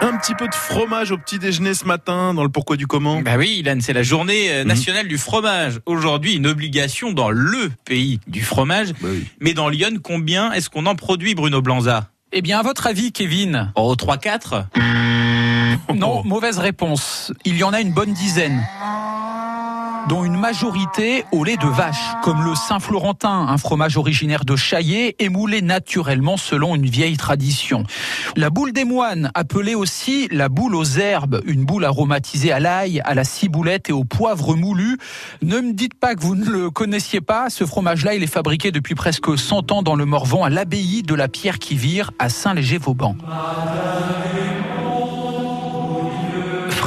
Un petit peu de fromage au petit déjeuner ce matin dans le pourquoi du comment. Bah oui, Ilan, c'est la journée euh, Mhm. nationale du fromage. Aujourd'hui, une obligation dans le pays du fromage. Bah oui. Mais dans Lyon, combien est-ce qu'on en produit, Bruno Blanza Eh bien, à votre avis, Kevin Oh, 3-4 Non, mauvaise réponse. Il y en a une bonne dizaine dont une majorité au lait de vache, comme le Saint-Florentin, un fromage originaire de Chaillé, émoulé naturellement selon une vieille tradition. La boule des moines, appelée aussi la boule aux herbes, une boule aromatisée à l'ail, à la ciboulette et au poivre moulu. Ne me dites pas que vous ne le connaissiez pas, ce fromage-là, il est fabriqué depuis presque 100 ans dans le Morvan, à l'abbaye de la Pierre qui vire, à Saint-Léger-Vauban.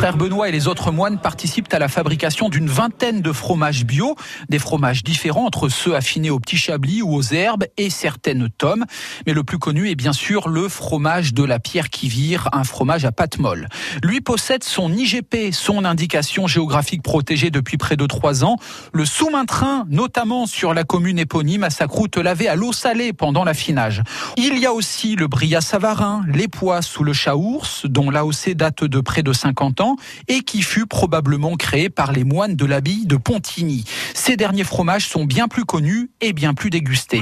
Frère Benoît et les autres moines participent à la fabrication d'une vingtaine de fromages bio, des fromages différents entre ceux affinés au petit chablis ou aux herbes et certaines tomes. Mais le plus connu est bien sûr le fromage de la pierre qui vire, un fromage à pâte molle. Lui possède son IGP, son indication géographique protégée depuis près de trois ans. Le sous-main-train, notamment sur la commune éponyme, à sa croûte lavée à l'eau salée pendant l'affinage. Il y a aussi le brillat savarin, les pois sous le chaours, dont l'AOC date de près de 50 ans et qui fut probablement créé par les moines de l'abbaye de Pontigny. Ces derniers fromages sont bien plus connus et bien plus dégustés.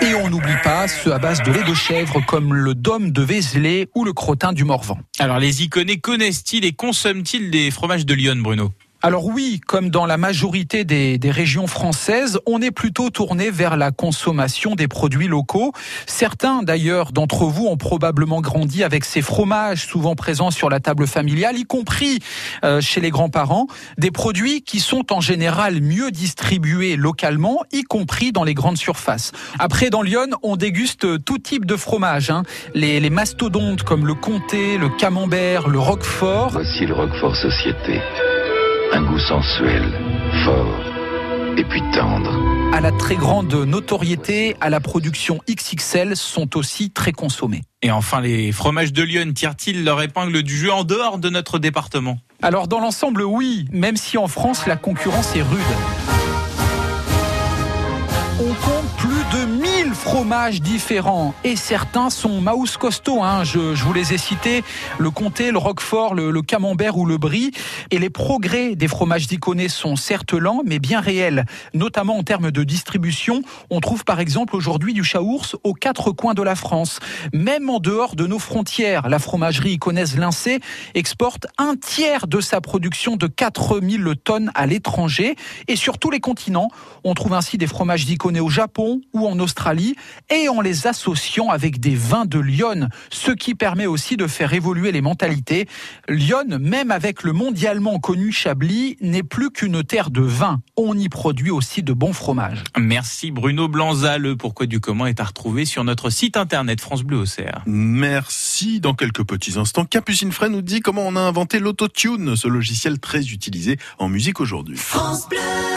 Et on n'oublie pas ceux à base de lait de chèvre comme le dôme de Vézelay ou le crottin du Morvan. Alors, les iconés connaissent-ils et consomment-ils des fromages de Lyon, Bruno? Alors oui, comme dans la majorité des, des régions françaises, on est plutôt tourné vers la consommation des produits locaux. Certains d'ailleurs d'entre vous ont probablement grandi avec ces fromages souvent présents sur la table familiale, y compris euh, chez les grands-parents, des produits qui sont en général mieux distribués localement, y compris dans les grandes surfaces. Après, dans Lyon, on déguste tout type de fromage. hein. Les, les mastodontes comme le comté, le camembert, le roquefort. Voici le Roquefort Société. Un goût sensuel, fort et puis tendre. à la très grande notoriété, à la production XXL sont aussi très consommés. Et enfin, les fromages de Lyon tirent-ils leur épingle du jeu en dehors de notre département? Alors dans l'ensemble, oui, même si en France la concurrence est rude. On compte plus de 1000 fromages différents et certains sont maous costauds. Hein. Je, vous les ai cités, le comté, le roquefort, le, camembert ou le brie. Et les progrès des fromages d'iconés sont certes lents, mais bien réels, notamment en termes de distribution. On trouve par exemple aujourd'hui du chaours aux quatre coins de la France. Même en dehors de nos frontières, la fromagerie iconaise Lincé exporte un tiers de sa production de 4000 tonnes à l'étranger. Et sur tous les continents, on trouve ainsi des fromages d'iconés au Japon ou en Australie et en les associant avec des vins de Lyon, ce qui permet aussi de faire évoluer les mentalités. Lyon, même avec le mondialement connu Chablis, n'est plus qu'une terre de vin. On y produit aussi de bons fromages. Merci Bruno Blanza. Le pourquoi du comment est à retrouver sur notre site internet France Bleu Auxerre. Merci. Dans quelques petits instants, Capucine Frey nous dit comment on a inventé l'autotune, ce logiciel très utilisé en musique aujourd'hui.